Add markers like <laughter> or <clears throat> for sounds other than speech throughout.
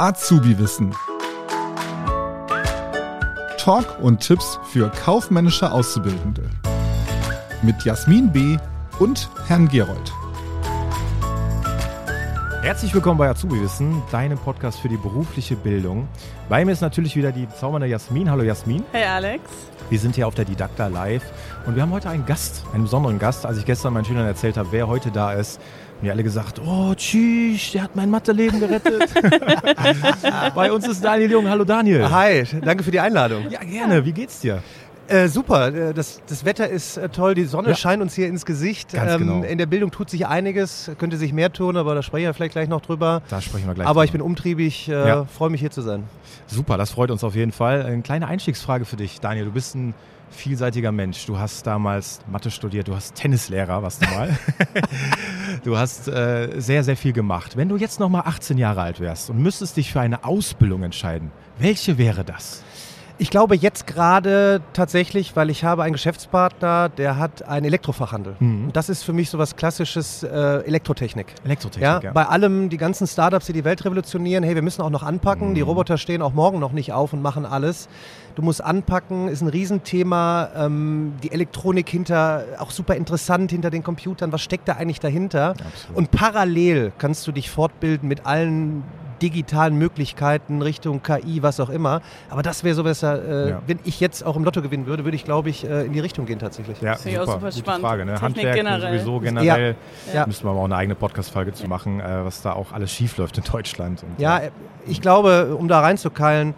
Azubi-Wissen. Talk und Tipps für kaufmännische Auszubildende. Mit Jasmin B. und Herrn Gerold. Herzlich willkommen bei Azubi-Wissen, deinem Podcast für die berufliche Bildung. Bei mir ist natürlich wieder die zaubernde Jasmin. Hallo Jasmin. Hey Alex. Wir sind hier auf der Didakta Live und wir haben heute einen Gast, einen besonderen Gast. Als ich gestern meinen Schülern erzählt habe, wer heute da ist, haben die alle gesagt, oh tschüss, der hat mein Matheleben gerettet. <laughs> Bei uns ist Daniel Jung. Hallo Daniel. Hi, danke für die Einladung. Ja, gerne. Wie geht's dir? Äh, super, äh, das, das Wetter ist äh, toll, die Sonne Ja. scheint uns hier ins Gesicht. Ähm, Ganz genau. In der Bildung tut sich einiges, könnte sich mehr tun, aber da sprechen wir vielleicht gleich noch drüber. Da sprechen wir gleich. aber ich drüber. bin umtriebig, äh, Ja. freue mich hier zu sein. Super, das freut uns auf jeden Fall. Eine kleine Einstiegsfrage für dich, Daniel. Du bist ein vielseitiger Mensch. Du hast damals Mathe studiert, du hast Tennislehrer, warst du mal. <laughs> du hast äh, sehr, sehr viel gemacht. Wenn du jetzt noch mal 18 Jahre alt wärst und müsstest dich für eine Ausbildung entscheiden, welche wäre das? Ich glaube jetzt gerade tatsächlich, weil ich habe einen Geschäftspartner, der hat einen Elektrofachhandel. Mhm. Und das ist für mich so was klassisches äh, Elektrotechnik. Elektrotechnik, Ja, ja. bei allem, die ganzen Startups, die die Welt revolutionieren, hey, wir müssen auch noch anpacken. Mhm. Die Roboter stehen auch morgen noch nicht auf und machen alles. Du musst anpacken, ist ein Riesenthema. Ähm, die Elektronik hinter, auch super interessant hinter den Computern. Was steckt da eigentlich dahinter? Absolut. Und parallel kannst du dich fortbilden mit allen digitalen Möglichkeiten Richtung KI, was auch immer. Aber das wäre so besser, äh, Ja. wenn ich jetzt auch im Lotto gewinnen würde, würde ich, glaube ich, äh, in die Richtung gehen tatsächlich. ja, Finde ich auch super gute spannend. Frage. Ne? Handwerk generell. sowieso generell. Ja. Müssen wir aber auch eine eigene Podcast-Folge zu machen, äh, was da auch alles schief läuft in Deutschland. Und, Ja, äh, ich glaube, um da reinzukeilen, äh,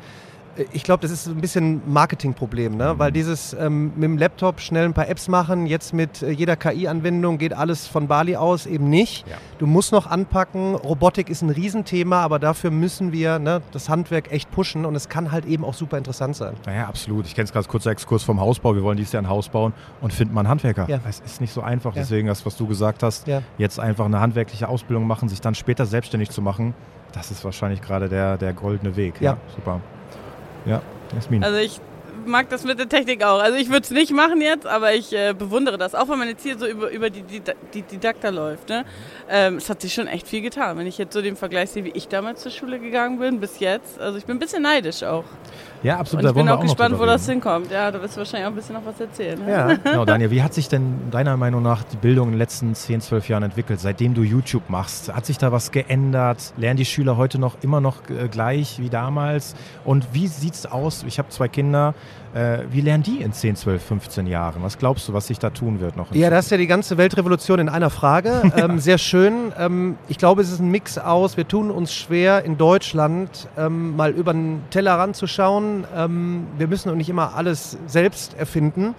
ich glaube, das ist ein bisschen ein Marketingproblem, ne? weil dieses ähm, mit dem Laptop schnell ein paar Apps machen, jetzt mit äh, jeder KI-Anwendung geht alles von Bali aus eben nicht. Ja. Du musst noch anpacken, Robotik ist ein Riesenthema, aber dafür müssen wir ne, das Handwerk echt pushen und es kann halt eben auch super interessant sein. Naja, absolut. Ich kenne es gerade kurzer Exkurs vom Hausbau. Wir wollen dieses Jahr ein Haus bauen und finden mal einen Handwerker. Ja. Es ist nicht so einfach. Ja. Deswegen das, was du gesagt hast, jetzt einfach eine handwerkliche Ausbildung machen, sich dann später selbstständig zu machen, das ist wahrscheinlich gerade der, der goldene Weg. Ja. super. Ja, Jasmin. Also ich mag das mit der Technik auch. Also ich würde es nicht machen jetzt, aber ich äh, bewundere das. Auch wenn man jetzt hier so über, über die, die, die Didakta läuft. Ne? Ähm, es hat sich schon echt viel getan. Wenn ich jetzt so den Vergleich sehe, wie ich damals zur Schule gegangen bin, bis jetzt. Also ich bin ein bisschen neidisch auch. Ja, absolut. Und ich bin auch noch gespannt, wo das reden. hinkommt. Ja, da wirst du wahrscheinlich auch ein bisschen noch was erzählen. Ne? Ja. Genau, Daniel, wie hat sich denn deiner Meinung nach die Bildung in den letzten 10, 12 Jahren entwickelt, seitdem du YouTube machst? Hat sich da was geändert? Lernen die Schüler heute noch immer noch äh, gleich wie damals? Und wie sieht's aus? Ich habe zwei Kinder. Äh, wie lernen die in 10, 12, 15 Jahren? Was glaubst du, was sich da tun wird noch? Ja, das ist ja die ganze Weltrevolution in einer Frage. <laughs> Ähm, sehr schön. Ähm, ich glaube, es ist ein Mix aus. Wir tun uns schwer in Deutschland ähm, mal über den Teller ranzuschauen. Ähm, wir müssen auch nicht immer alles selbst erfinden.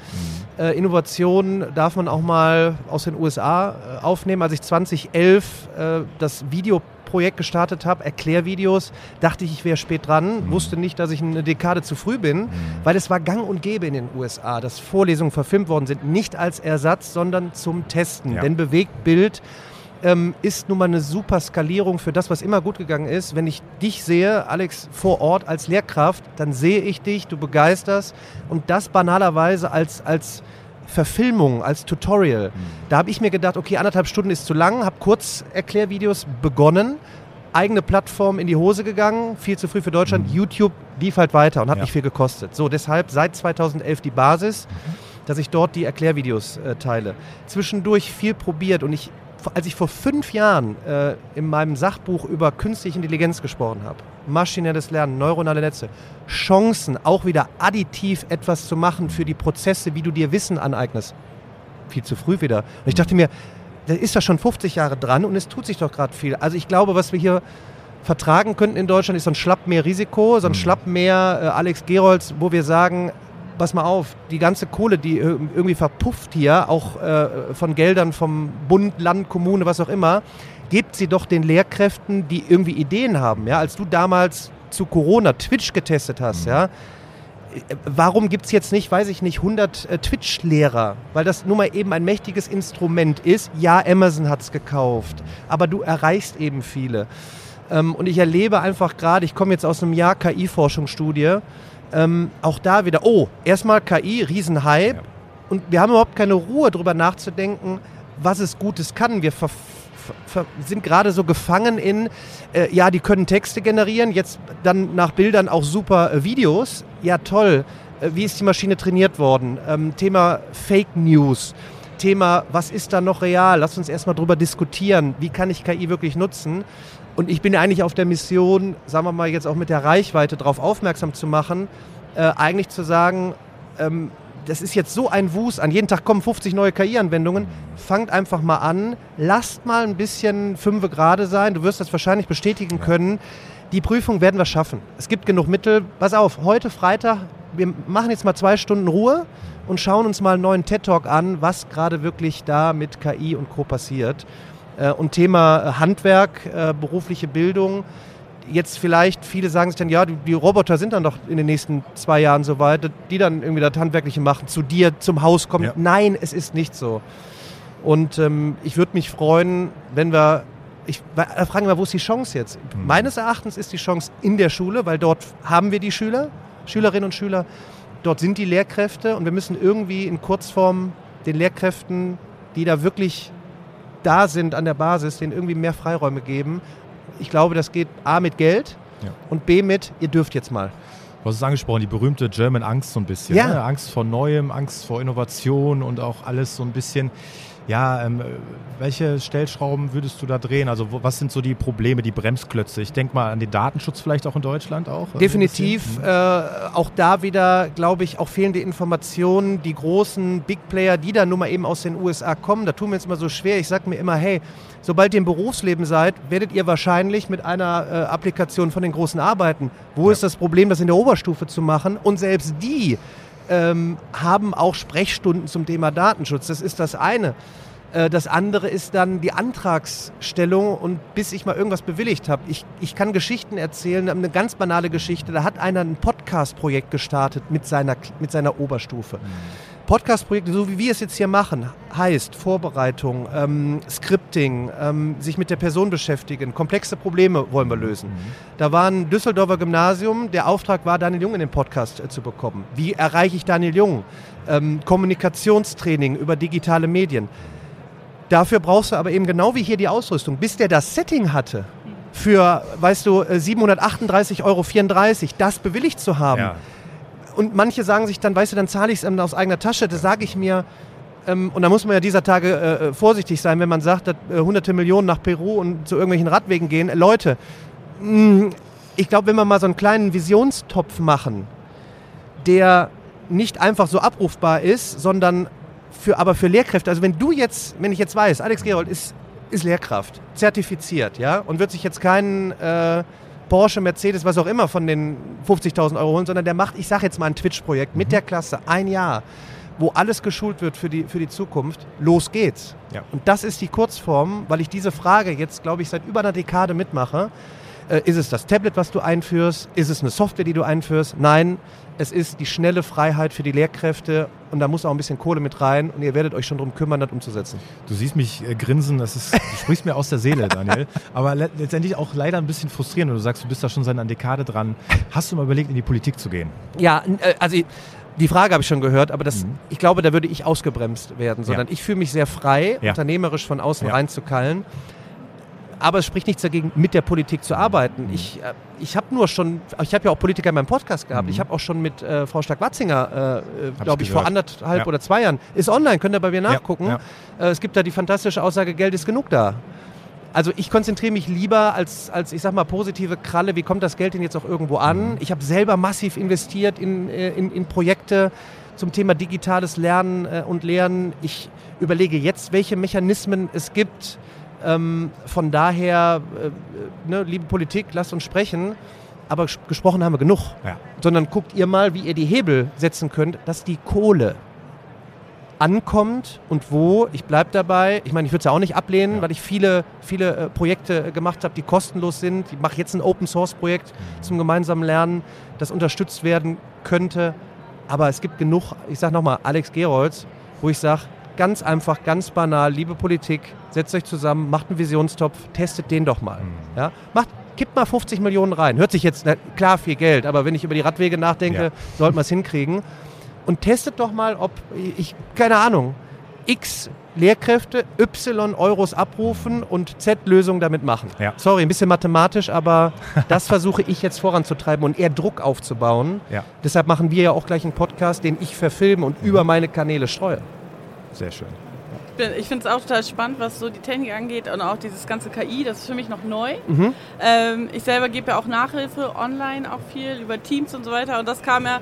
Äh, Innovation darf man auch mal aus den USA äh, aufnehmen. Als ich 2011 äh, das Videoprojekt gestartet habe, Erklärvideos, dachte ich, ich wäre spät dran, wusste nicht, dass ich eine Dekade zu früh bin, weil es war gang und gäbe in den USA, dass Vorlesungen verfilmt worden sind, nicht als Ersatz, sondern zum Testen. Ja. Denn Bewegtbild ähm, ist nun mal eine super Skalierung für das, was immer gut gegangen ist. Wenn ich dich sehe, Alex, vor Ort als Lehrkraft, dann sehe ich dich, du begeisterst und das banalerweise als, als Verfilmung, als Tutorial. Da habe ich mir gedacht, okay, anderthalb Stunden ist zu lang, habe Kurzerklärvideos begonnen, eigene Plattform in die Hose gegangen, viel zu früh für Deutschland. YouTube lief halt weiter und hat Ja. nicht viel gekostet. So, deshalb seit 2011 die Basis, dass ich dort die Erklärvideos äh, teile. Zwischendurch viel probiert und ich, als ich vor fünf Jahren äh, in meinem Sachbuch über künstliche Intelligenz gesprochen habe, maschinelles Lernen, neuronale Netze, Chancen, auch wieder additiv etwas zu machen für die Prozesse, wie du dir Wissen aneignest. Viel zu früh wieder. Und ich dachte mir, da ist das schon 50 Jahre dran und es tut sich doch gerade viel. Also ich glaube, was wir hier vertragen könnten in Deutschland, ist so ein Schlappmeer-Risiko, so ein Mhm. Schlappmeer äh, Alex Gerolds, wo wir sagen, pass mal auf, die ganze Kohle, die ir- irgendwie verpufft hier, auch äh, von Geldern vom Bund, Land, Kommune, was auch immer, gebt sie doch den Lehrkräften, die irgendwie Ideen haben. Ja? Als du damals zu Corona Twitch getestet hast, ja, warum gibt es jetzt nicht, weiß ich nicht, 100 äh, Twitch-Lehrer? Weil das nun mal eben ein mächtiges Instrument ist. Ja, Amazon hat es gekauft, aber du erreichst eben viele. Ähm, und ich erlebe einfach gerade, ich komme jetzt aus einem Jahr KI-Forschungsstudie, ähm, auch da wieder, oh, erstmal KI, Riesenhype. Ja. Und wir haben überhaupt keine Ruhe, darüber nachzudenken, was es Gutes kann. Wir sind gerade so gefangen in, äh, ja, die können Texte generieren, jetzt dann nach Bildern auch super äh, Videos. Ja, toll. Äh, wie ist die Maschine trainiert worden? Ähm, Thema Fake News. Thema, was ist da noch real? Lass uns erstmal drüber diskutieren. Wie kann ich KI wirklich nutzen? Und ich bin eigentlich auf der Mission, sagen wir mal jetzt auch mit der Reichweite darauf aufmerksam zu machen, äh, eigentlich zu sagen, ähm, das ist jetzt so ein Wust, an jeden Tag kommen 50 neue KI-Anwendungen, fangt einfach mal an, lasst mal ein bisschen fünfe gerade sein, du wirst das wahrscheinlich bestätigen können. Die Prüfung werden wir schaffen. Es gibt genug Mittel. Pass auf, heute Freitag, wir machen jetzt mal zwei Stunden Ruhe und schauen uns mal einen neuen TED-Talk an, was gerade wirklich da mit KI und Co. passiert. Äh, Und Thema äh, Handwerk, äh, berufliche Bildung. Jetzt vielleicht, viele sagen sich dann, ja, die, die Roboter sind dann doch in den nächsten zwei Jahren so weit, die dann irgendwie das Handwerkliche machen, zu dir zum Haus kommen. Ja. Nein, es ist nicht so. Und ähm, ich würde mich freuen, wenn wir, ich da fragen wir, wo ist die Chance jetzt? Mhm. Meines Erachtens ist die Chance in der Schule, weil dort haben wir die Schüler, Schülerinnen und Schüler, dort sind die Lehrkräfte und wir müssen irgendwie in Kurzform den Lehrkräften, die da wirklich da sind an der Basis, denen irgendwie mehr Freiräume geben. Ich glaube, das geht A mit Geld Ja. und B mit, ihr dürft jetzt mal. Du hast es angesprochen, die berühmte German Angst so ein bisschen. Ja. Ne? Angst vor Neuem, Angst vor Innovation und auch alles so ein bisschen. Ja, ähm, welche Stellschrauben würdest du da drehen? Also wo, was sind so die Probleme, die Bremsklötze? Ich denke mal an den Datenschutz vielleicht auch in Deutschland auch. Definitiv. Äh, auch da wieder, glaube ich, auch fehlende Informationen. Die großen Big Player, die dann nun mal eben aus den USA kommen, da tun wir jetzt immer so schwer. Ich sage mir immer, hey, sobald ihr im Berufsleben seid, werdet ihr wahrscheinlich mit einer äh, Applikation von den Großen arbeiten. Wo Ja. ist das Problem, das in der Oberstufe zu machen? Und selbst die ähm, haben auch Sprechstunden zum Thema Datenschutz. Das ist das eine. Äh, Das andere ist dann die Antragsstellung und bis ich mal irgendwas bewilligt habe. Ich, ich kann Geschichten erzählen, eine ganz banale Geschichte. Da hat einer ein Podcast-Projekt gestartet mit seiner, mit seiner Oberstufe. Podcast-Projekte, so wie wir es jetzt hier machen, heißt Vorbereitung, ähm, Scripting, ähm, sich mit der Person beschäftigen, komplexe Probleme wollen wir lösen. Da war ein Düsseldorfer Gymnasium, der Auftrag war, Daniel Jung in den Podcast äh, zu bekommen. Wie erreiche ich Daniel Jung? Ähm, Kommunikationstraining über digitale Medien. Dafür brauchst du aber eben genau wie hier die Ausrüstung. Bis der das Setting hatte, für, weißt du, äh, 738,34 Euro, das bewilligt zu haben. Ja. Und manche sagen sich dann, weißt du, dann zahle ich es ähm, aus eigener Tasche. Das sage ich mir. Ähm, und da muss man ja dieser Tage äh, äh, vorsichtig sein, wenn man sagt, dass äh, hunderte Millionen nach Peru und zu irgendwelchen Radwegen gehen. Äh, Leute, mh, ich glaube, wenn wir mal so einen kleinen Visionstopf machen, der nicht einfach so abrufbar ist, sondern für, aber für Lehrkräfte. Also wenn du jetzt, wenn ich jetzt weiß, Alex Gerold ist, ist Lehrkraft, zertifiziert, ja, und wird sich jetzt keinen äh, Porsche, Mercedes, was auch immer von den 50.000 Euro holen, sondern der macht, ich sage jetzt mal ein Twitch-Projekt mit der Klasse, ein Jahr, wo alles geschult wird für die, für die Zukunft. Los geht's. Ja. Und das ist die Kurzform, weil ich diese Frage jetzt, glaube ich, seit über einer Dekade mitmache. Äh, ist es das Tablet, was du einführst? Ist es eine Software, die du einführst? Nein, es ist die schnelle Freiheit für die Lehrkräfte und da muss auch ein bisschen Kohle mit rein und ihr werdet euch schon darum kümmern, das umzusetzen. Du siehst mich äh, grinsen, das ist, du sprichst mir aus der Seele, Daniel. Aber le letztendlich auch leider ein bisschen frustrierend, wenn du sagst, du bist da schon seit einer Dekade dran. Hast du mal überlegt, in die Politik zu gehen? Ja, äh, also ich- die Frage habe ich schon gehört, aber das, Mhm. ich glaube, da würde ich ausgebremst werden, sondern ich fühle mich sehr frei, Ja. unternehmerisch von außen Ja. reinzukallen. Aber es spricht nichts dagegen, mit der Politik zu arbeiten. Mhm. Ich, äh, ich habe nur schon, ich habe ja auch Politiker in meinem Podcast gehabt. Mhm. Ich habe auch schon mit äh, Frau Stark-Watzinger, äh, äh, glaube ich, vor anderthalb Ja. oder zwei Jahren, ist online, könnt ihr bei mir nachgucken. ja. Äh, es gibt da die fantastische Aussage, Geld ist genug da. Also ich konzentriere mich lieber als, als, ich sag mal, positive Kralle, wie kommt das Geld denn jetzt auch irgendwo an? Ich habe selber massiv investiert in, in, in Projekte zum Thema digitales Lernen und Lehren. Ich überlege jetzt, welche Mechanismen es gibt. Ähm, von daher, äh, äh, ne, liebe Politik, lasst uns sprechen. Aber ges- gesprochen haben wir genug. Ja. Sondern guckt ihr mal, wie ihr die Hebel setzen könnt, dass die Kohle ankommt und wo. Ich bleibe dabei. Ich meine, ich würde es ja auch nicht ablehnen, Ja. weil ich viele, viele äh, Projekte äh, gemacht habe, die kostenlos sind. Ich mache jetzt ein Open-Source-Projekt zum gemeinsamen Lernen, das unterstützt werden könnte. Aber es gibt genug, ich sage nochmal, Alex Gerolds, wo ich sage, ganz einfach, ganz banal, liebe Politik, setzt euch zusammen, macht einen Visionstopf, testet den doch mal. Ja? Macht, kippt mal 50 Millionen rein. Hört sich jetzt, na, klar, viel Geld, aber wenn ich über die Radwege nachdenke, Ja. sollten wir es hinkriegen. Und testet doch mal, ob, ich, keine Ahnung, x Lehrkräfte Y Euros abrufen und Z Lösungen damit machen. Ja. Sorry, ein bisschen mathematisch, aber das versuche ich jetzt voranzutreiben und eher Druck aufzubauen. Ja. Deshalb machen wir ja auch gleich einen Podcast, den ich verfilme und über meine Kanäle streue. Sehr schön. Ich finde es auch total spannend, was so die Technik angeht und auch dieses ganze KI, das ist für mich noch neu. Mhm. Ähm, ich selber gebe ja auch Nachhilfe online auch viel über Teams und so weiter und das kam ja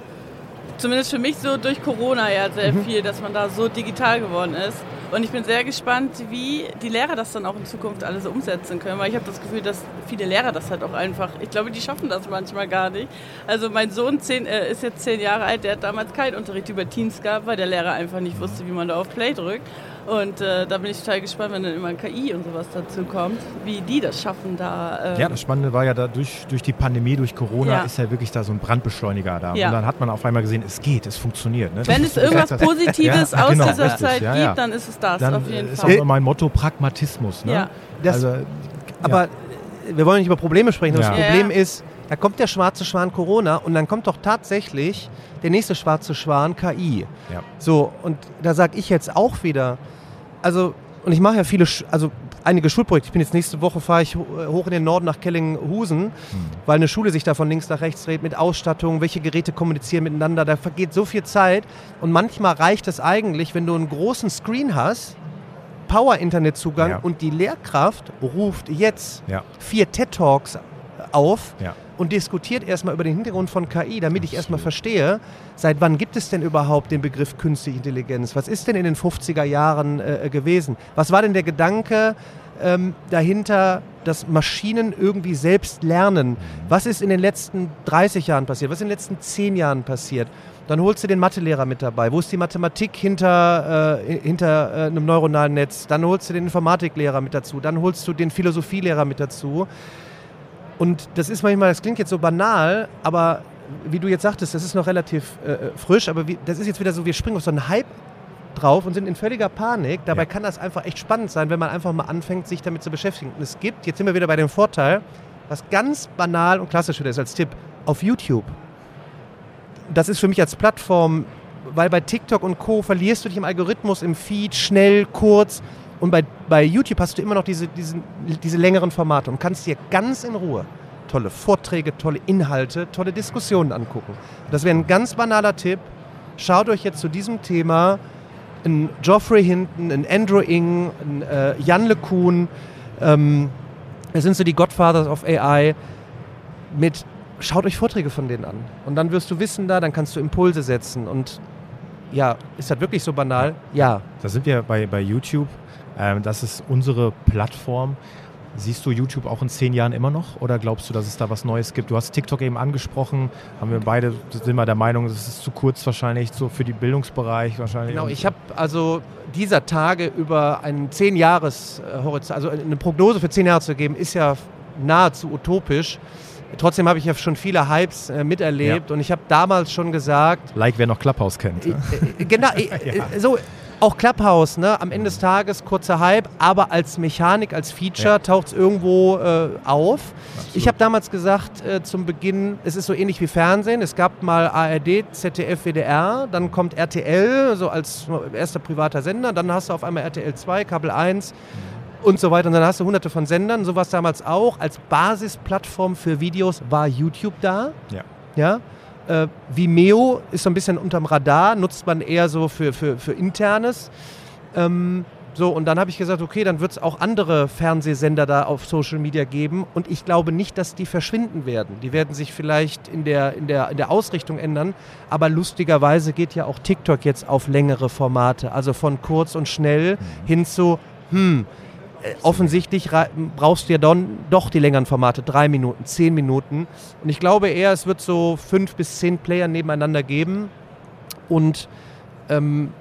zumindest für mich so durch Corona ja sehr Mhm. viel, dass man da so digital geworden ist. Und ich bin sehr gespannt, wie die Lehrer das dann auch in Zukunft alles umsetzen können, weil ich habe das Gefühl, dass viele Lehrer das halt auch einfach, ich glaube, die schaffen das manchmal gar nicht. Also mein Sohn zehn, äh, ist jetzt zehn Jahre alt, der hat damals keinen Unterricht über Teams gehabt, weil der Lehrer einfach nicht wusste, wie man da auf Play drückt. Und äh, da bin ich total gespannt, wenn dann immer KI und sowas dazu kommt, wie die das schaffen da. ähm, Ja, das Spannende war ja, da durch, durch die Pandemie, durch Corona, Ja. ist ja wirklich da so ein Brandbeschleuniger da. Ja. Und dann hat man auf einmal gesehen, es geht, es funktioniert. Ne? Wenn Das es ist- irgendwas das- Positives Ja, aus genau, dieser richtig, Zeit ja, gibt, dann ist es das dann auf jeden ist Fall. auch mein Motto Pragmatismus. Ne? Ja. Das, also, aber wir wollen nicht über Probleme sprechen. Das Ja. Problem ist, da kommt der schwarze Schwan Corona und dann kommt doch tatsächlich der nächste schwarze Schwan KI. Ja. So, und da sage ich jetzt auch wieder, also, und ich mache ja viele, also einige Schulprojekte. Ich bin jetzt nächste Woche, fahre ich ho- hoch in den Norden nach Kellinghusen, weil eine Schule sich da von links nach rechts dreht mit Ausstattung, welche Geräte kommunizieren miteinander. Da vergeht so viel Zeit und manchmal reicht es eigentlich, wenn du einen großen Screen hast, Power-Internetzugang Ja. und die Lehrkraft ruft jetzt ja, vier TED-Talks auf ja. Und diskutiert erstmal über den Hintergrund von KI, damit ich erstmal verstehe, seit wann gibt es denn überhaupt den Begriff künstliche Intelligenz? Was ist denn in den 50er Jahren äh, gewesen? Was war denn der Gedanke ähm, dahinter, dass Maschinen irgendwie selbst lernen? Was ist in den letzten 30 Jahren passiert? Was ist in den letzten 10 Jahren passiert? Dann holst du den Mathelehrer mit dabei. Wo ist die Mathematik hinter, äh, hinter äh, einem neuronalen Netz? Dann holst du den Informatiklehrer mit dazu. Dann holst du den Philosophielehrer mit dazu. Und das ist manchmal, das klingt jetzt so banal, aber wie du jetzt sagtest, das ist noch relativ äh, frisch, aber wie, das ist jetzt wieder so, wir springen auf so einen Hype drauf und sind in völliger Panik. Dabei Ja. kann das einfach echt spannend sein, wenn man einfach mal anfängt, sich damit zu beschäftigen. Und es gibt, jetzt sind wir wieder bei dem Vorteil, was ganz banal und klassisch wieder ist als Tipp, auf YouTube. Das ist für mich als Plattform, weil bei TikTok und Co. verlierst du dich im Algorithmus, im Feed, schnell, kurz. Und bei, bei YouTube hast du immer noch diese, diesen, diese längeren Formate und kannst dir ganz in Ruhe tolle Vorträge, tolle Inhalte, tolle Diskussionen angucken. Das wäre ein ganz banaler Tipp. Schaut euch jetzt zu diesem Thema einen Geoffrey Hinton, einen Andrew Ng, einen äh, Jan LeCun, ähm, das sind so die Godfathers of AI, mit schaut euch Vorträge von denen an. Und dann wirst du wissen da, dann kannst du Impulse setzen. Und ja, ist das wirklich so banal? Ja. Da sind wir bei, bei YouTube. Ähm, das ist unsere Plattform. Siehst du YouTube auch in zehn Jahren immer noch oder glaubst du, dass es da was Neues gibt? Du hast TikTok eben angesprochen. Haben wir beide sind wir der Meinung, das ist zu kurz wahrscheinlich so für den Bildungsbereich wahrscheinlich. Genau, ich habe also dieser Tage über einen zehn Jahres Horizont, also eine Prognose für zehn Jahre zu geben, ist ja nahezu utopisch. Trotzdem habe ich ja schon viele Hypes äh, miterlebt und ich habe damals schon gesagt, like wer noch Clubhouse kennt. äh, ne? äh, genau, <laughs> äh, äh, so auch Clubhouse, ne? Am Ende des Tages kurzer Hype, aber als Mechanik, als Feature Ja. taucht es irgendwo äh, auf. Absolut. Ich habe damals gesagt, äh, zum Beginn, es ist so ähnlich wie Fernsehen. Es gab mal ARD, ZDF, WDR, dann kommt RTL, so als erster privater Sender, dann hast du auf einmal RTL 2, Kabel 1 und so weiter. Und dann hast du hunderte von Sendern. So war es damals auch. Als Basisplattform für Videos war YouTube da. Ja. Ja. Äh, Vimeo ist so ein bisschen unterm Radar, nutzt man eher so für, für, für Internes. Ähm, so, und dann habe ich gesagt, okay, dann wird es auch andere Fernsehsender da auf Social Media geben. Und ich glaube nicht, dass die verschwinden werden. Die werden sich vielleicht in der, in der, in der Ausrichtung ändern. Aber lustigerweise geht ja auch TikTok jetzt auf längere Formate. Also von kurz und schnell hin zu, hm, offensichtlich ra- brauchst du ja dann doch die längeren Formate, drei Minuten, zehn Minuten. Und ich glaube eher, es wird so fünf bis zehn Player nebeneinander geben. Und ähm,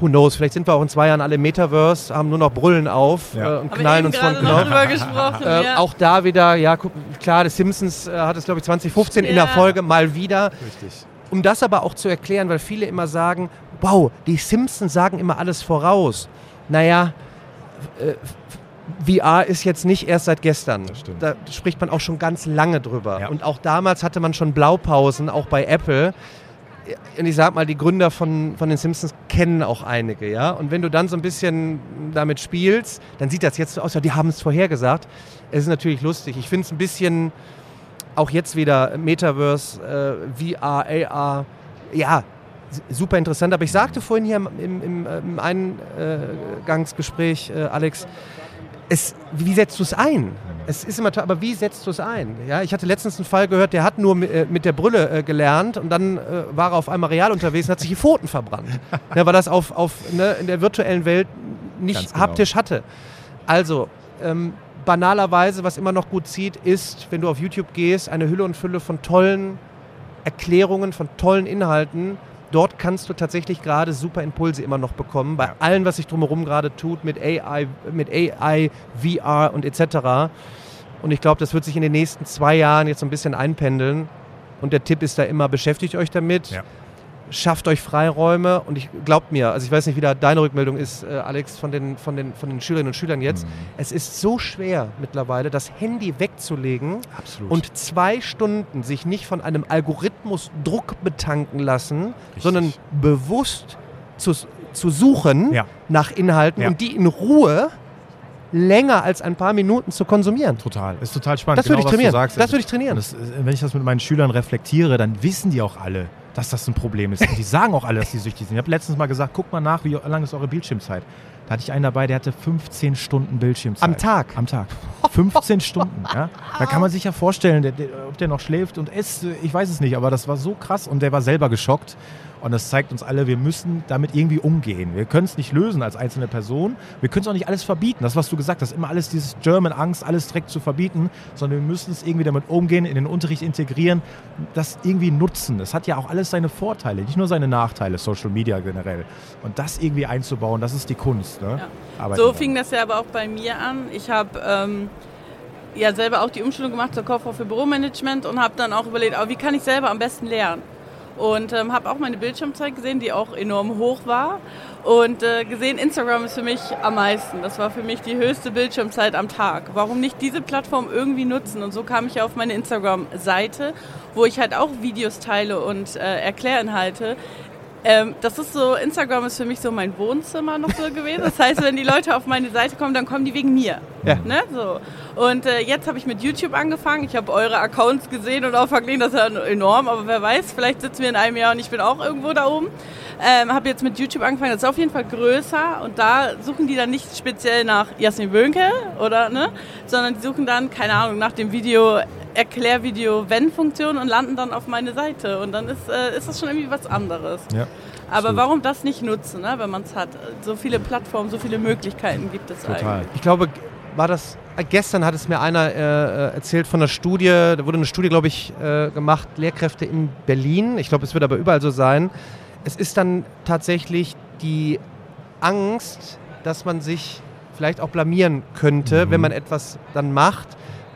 who knows, vielleicht sind wir auch in zwei Jahren alle Metaverse, haben nur noch Brüllen auf Ja. äh, und Haben knallen uns von Knopf. drüber gesprochen. Äh, ja. Auch da wieder, ja, guck, klar, The Simpsons äh, hat es, glaube ich, 2015 in der. Folge mal wieder. Richtig. Um das aber auch zu erklären, weil viele immer sagen, wow, die Simpsons sagen immer alles voraus. Naja, äh, VR ist jetzt nicht erst seit gestern. Da spricht man auch schon ganz lange drüber. Ja. Und auch damals hatte man schon Blaupausen, auch bei Apple. und ich sag mal, die Gründer von, von den Simpsons kennen auch einige, ja. Und wenn du dann so ein bisschen damit spielst, dann sieht das jetzt so aus, ja, die haben es vorhergesagt. Es ist natürlich lustig. Ich finde es ein bisschen, auch jetzt wieder Metaverse, äh, VR, AR, ja, super interessant. Aber ich sagte vorhin hier im, im, im, äh, Eingangsgespräch, äh, Alex, es, wie setzt du es ein? Es ist immer toll, aber wie setzt du es ein? Ja, ich hatte letztens einen Fall gehört, der hat nur äh, mit der Brille äh, gelernt und dann war er auf einmal real unterwegs und hat sich die Pfoten verbrannt. <laughs> ja, weil das auf, auf, ne, in der virtuellen Welt nicht genau. haptisch hatte. Also, ähm, banalerweise, was immer noch gut zieht, ist, wenn du auf YouTube gehst, eine Hülle und Fülle von tollen Erklärungen, von tollen Inhalten. Dort kannst du tatsächlich gerade super Impulse immer noch bekommen, bei Ja. allem, was sich drumherum gerade tut mit AI, mit AI, VR und etc. Und ich glaube, das wird sich in den nächsten zwei Jahren jetzt so ein bisschen einpendeln. Und der Tipp ist da immer, beschäftigt euch damit, Ja. Schafft euch Freiräume und ich glaubt mir, also ich weiß nicht, wie da deine Rückmeldung ist, äh, Alex, von den, von, den, von den Schülerinnen und Schülern jetzt. Mhm. Es ist so schwer mittlerweile, das Handy wegzulegen Absolut. und zwei Stunden sich nicht von einem Algorithmus Druck betanken lassen, Richtig. sondern bewusst zu, zu suchen Ja. nach Inhalten Ja. und die in Ruhe länger als ein paar Minuten zu konsumieren. Total. Ist total spannend. Das würde genau, ich was du trainieren. Das würde ich trainieren. Das, wenn ich das mit meinen Schülern reflektiere, dann wissen die auch alle, dass das ein Problem ist. Und die sagen auch alle, dass die süchtig sind. Ich habe letztens mal gesagt, guck mal nach, wie lang ist eure Bildschirmzeit. Da hatte ich einen dabei, der hatte 15 Stunden Bildschirmzeit. Am Tag. Am Tag. 15 <laughs> Stunden. Ja? Da kann man sich ja vorstellen, der, der, ob der noch schläft und isst, ich weiß es nicht, aber das war so krass und der war selber geschockt. Und das zeigt uns alle, wir müssen damit irgendwie umgehen. Wir können es nicht lösen als einzelne Person. Wir können es auch nicht alles verbieten. Das, was du gesagt hast, immer alles dieses German Angst, alles direkt zu verbieten, sondern wir müssen es irgendwie damit umgehen, in den Unterricht integrieren, das irgendwie nutzen. Das hat ja auch alles seine Vorteile, nicht nur seine Nachteile, Social Media generell. Und das irgendwie einzubauen, das ist die Kunst. Ne? Ja. So fing das ja aber auch bei mir an. Ich habe ähm, ja selber auch die Umschulung gemacht zur Kauffrau für Büromanagement und habe dann auch überlegt, wie kann ich selber am besten lernen? Und ähm, habe auch meine Bildschirmzeit gesehen, die auch enorm hoch war. Und äh, gesehen, Instagram ist für mich am meisten. Das war für mich die höchste Bildschirmzeit am Tag. Warum nicht diese Plattform irgendwie nutzen? Und so kam ich auf meine Instagram-Seite, wo ich halt auch Videos teile und äh, Erklärinhalte. Ähm, das ist so, Instagram ist für mich so mein Wohnzimmer noch so gewesen. Das heißt, wenn die Leute auf meine Seite kommen, dann kommen die wegen mir. Ja. Ne? So. Und äh, jetzt habe ich mit YouTube angefangen. Ich habe eure Accounts gesehen und auch verglichen, das ist ja enorm. Aber wer weiß, vielleicht sitzen wir in einem Jahr und ich bin auch irgendwo da oben. Ähm, habe jetzt mit YouTube angefangen. Das ist auf jeden Fall größer. Und da suchen die dann nicht speziell nach Jasmin Böhnke oder ne, sondern die suchen dann keine Ahnung nach dem Video Erklärvideo Wenn-Funktion und landen dann auf meine Seite. Und dann ist, äh, ist das schon irgendwie was anderes. Ja. Aber Absolut. warum das nicht nutzen, ne, wenn man es hat? So viele Plattformen, so viele Möglichkeiten gibt es Total. eigentlich. Ich glaube, war das äh, gestern hat es mir einer äh, äh, erzählt von einer Studie, da wurde eine Studie, glaube ich, äh, gemacht, Lehrkräfte in Berlin. Ich glaube, es wird aber überall so sein. Es ist dann tatsächlich die Angst, dass man sich vielleicht auch blamieren könnte, Mhm. wenn man etwas dann macht.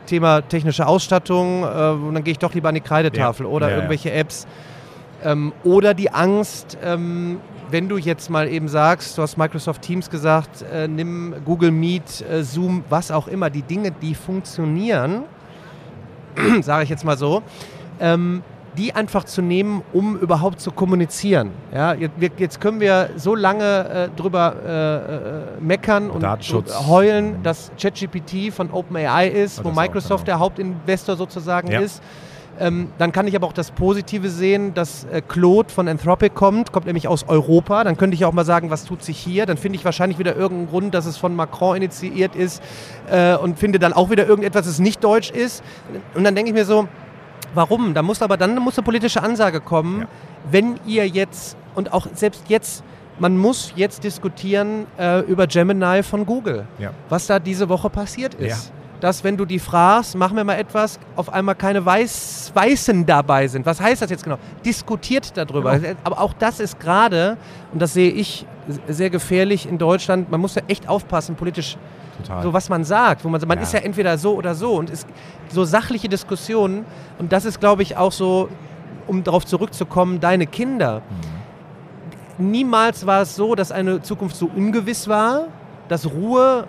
Thema technische Ausstattung, äh, und dann gehe ich doch lieber an die Kreidetafel Ja. oder Ja, irgendwelche Apps. Ähm, oder die Angst, ähm, wenn du jetzt mal eben sagst, du hast Microsoft Teams gesagt, äh, nimm Google Meet, äh, Zoom, was auch immer, die Dinge, die funktionieren, <clears throat> sage ich jetzt mal so, ähm, die einfach zu nehmen, um überhaupt zu kommunizieren. Ja, jetzt, können wir so lange äh, drüber äh, äh, meckern und drüber heulen, dass ChatGPT von OpenAI ist, Ja, wo das auch, Microsoft genau. der Hauptinvestor sozusagen Ja. ist. Ähm, dann kann ich aber auch das Positive sehen, dass äh, Claude von Anthropic kommt, kommt nämlich aus Europa. Dann könnte ich auch mal sagen, was tut sich hier. Dann finde ich wahrscheinlich wieder irgendeinen Grund, dass es von Macron initiiert ist äh, und finde dann auch wieder irgendetwas, das nicht deutsch ist. Und dann denke ich mir so, warum? Da muss aber dann muss eine politische Ansage kommen, Ja. wenn ihr jetzt und auch selbst jetzt man muss jetzt diskutieren äh, über Gemini von Google, Ja. was da diese Woche passiert ist. Ja. Dass, wenn du die fragst, machen wir mal etwas, auf einmal keine Weiß Weißen dabei sind. Was heißt das jetzt genau? Diskutiert darüber. Genau. Aber auch das ist gerade, und das sehe ich sehr gefährlich in Deutschland, man muss da echt aufpassen, politisch Total. so was man sagt, wo man man Ja. ist ja entweder so oder so und ist so sachliche Diskussionen und das ist glaube ich auch so um darauf zurückzukommen, deine Kinder. Niemals war es so, dass eine Zukunft so ungewiss war, dass Ruhe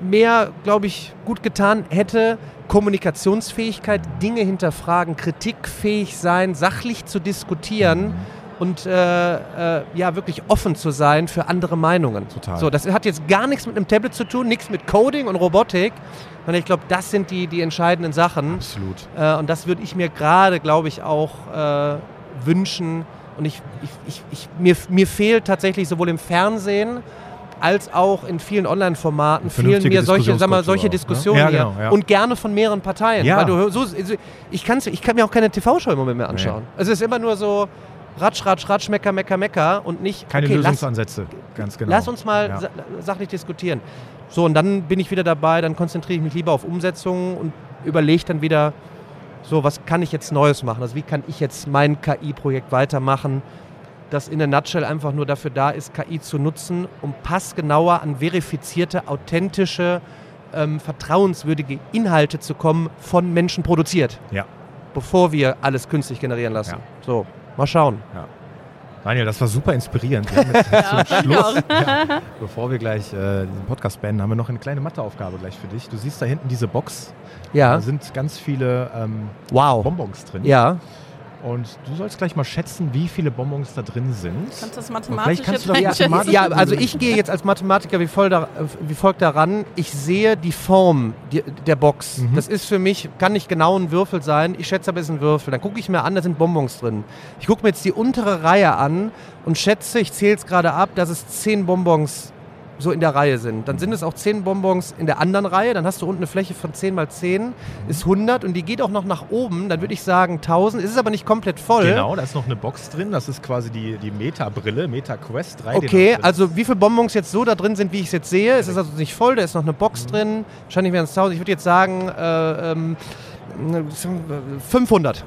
mehr, glaube ich, gut getan hätte. Kommunikationsfähigkeit, Dinge hinterfragen, kritikfähig sein, sachlich zu diskutieren. Mhm. Und äh, äh, ja, wirklich offen zu sein für andere Meinungen. Total. So, das hat jetzt gar nichts mit einem Tablet zu tun, nichts mit Coding und Robotik. sondern ich glaube, das sind die, die entscheidenden Sachen. Absolut. Äh, und das würde ich mir gerade, glaube ich, auch äh, wünschen. Und ich, ich, ich, ich, mir, mir fehlt tatsächlich sowohl im Fernsehen als auch in vielen Online-Formaten fehlen mir solche, sag mal, solche auch, ne? Diskussionen Ja, hier. genau, ja. Und gerne von mehreren Parteien. Ja. Weil du so, also ich, kann's, ich kann mir auch keine TV-Show im Moment mehr anschauen. Es ist immer nur so Ratsch, Ratsch, Ratsch, Mecker, Mecker, Mecker und nicht, Keine okay, lass, Lösungsansätze. Ganz genau. lass uns mal Ja. sa sachlich diskutieren. So, und dann bin ich wieder dabei, dann konzentriere ich mich lieber auf Umsetzungen und überlege dann wieder, so, was kann ich jetzt Neues machen? Also wie kann ich jetzt mein KI-Projekt weitermachen, das in der Nutshell einfach nur dafür da ist, KI zu nutzen, um passgenauer an verifizierte, authentische, ähm, vertrauenswürdige Inhalte zu kommen, von Menschen produziert, Ja. bevor wir alles künstlich generieren lassen. Ja. So, mal schauen. Daniel, das war super inspirierend. Wir haben jetzt <laughs> Ja, zum Schluss, <laughs> ja, bevor wir gleich äh, diesen Podcast beenden, haben wir noch eine kleine Matheaufgabe gleich für dich. Du siehst da hinten diese Box. Ja, Da sind ganz viele ähm, wow. Bonbons drin. Ja, Und du sollst gleich mal schätzen, wie viele Bonbons da drin sind. Kannst du das Vielleicht mathematisch kannst du jetzt das mathematisch- Ja, also ich gehe jetzt als Mathematiker wie, voll da, wie folgt daran. Ich sehe die Form die, der Box. Mhm. Das ist für mich, kann nicht genau ein Würfel sein. Ich schätze aber, es ist ein Würfel. Dann gucke ich mir an, da sind Bonbons drin. Ich gucke mir jetzt die untere Reihe an und schätze, ich zähle es gerade ab, dass es zehn Bonbons so in der Reihe sind. Dann sind es auch zehn Bonbons in der anderen Reihe. Dann hast du unten eine Fläche von 10 mal 10, ist 100 und die geht auch noch nach oben. Dann würde ich sagen 1000. Es ist aber nicht komplett voll. Genau, da ist noch eine Box drin. Das ist quasi die, die Meta-Brille, Meta Quest 3. die Okay, also wie viele Bonbons jetzt so da drin sind, wie ich es jetzt sehe. Es ist also nicht voll, da ist noch eine Box drin. Wahrscheinlich wären es 1000. Ich würde jetzt sagen äh, ähm, 500.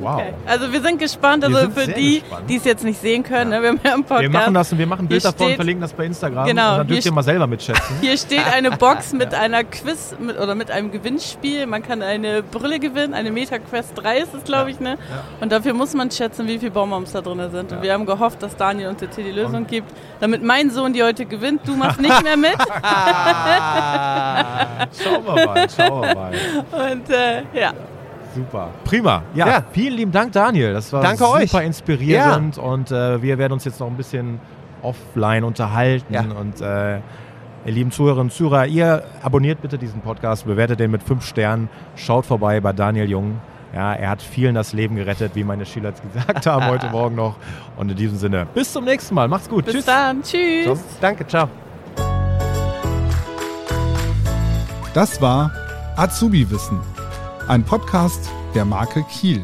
Wow. Okay. Also wir sind gespannt, also sind für die, gespannt. die es jetzt nicht sehen können, ne? wir haben ja im Podcast. Wir machen das und wir machen ein Bild davon und steht- verlinken das bei Instagram. Genau, Und dann dürft ihr mal selber mitschätzen. <laughs> Hier steht eine Box <laughs> mit einer Quiz mit, oder mit einem Gewinnspiel. Man kann eine Brille gewinnen, eine Meta Quest 3 ist es, glaube ich. Ne? Und dafür muss man schätzen, wie viele Bonbons da drin sind. Und wir haben gehofft, dass Daniel uns jetzt hier die Lösung gibt, damit mein Sohn die heute gewinnt. Du machst nicht mehr mit. <laughs> schauen wir mal, schauen wir mal. Und äh, ja, Super. Prima. Ja, Ja. vielen lieben Dank, Daniel. Das war Danke super euch. inspirierend und äh, wir werden uns jetzt noch ein bisschen offline unterhalten. Ja. Und äh, ihr lieben Zuhörerinnen und Zuhörer, ihr abonniert bitte diesen Podcast, bewertet den mit fünf Sternen, schaut vorbei bei Daniel Jung. Ja, er hat vielen das Leben gerettet, wie meine Schüler jetzt gesagt haben <laughs> heute Morgen noch. Und in diesem Sinne, bis zum nächsten Mal. Macht's gut. bis Tschüss. dann. Tschüss. Ciao. Danke, ciao. Das war Azubi Wissen, ein Podcast der Marke Kiel.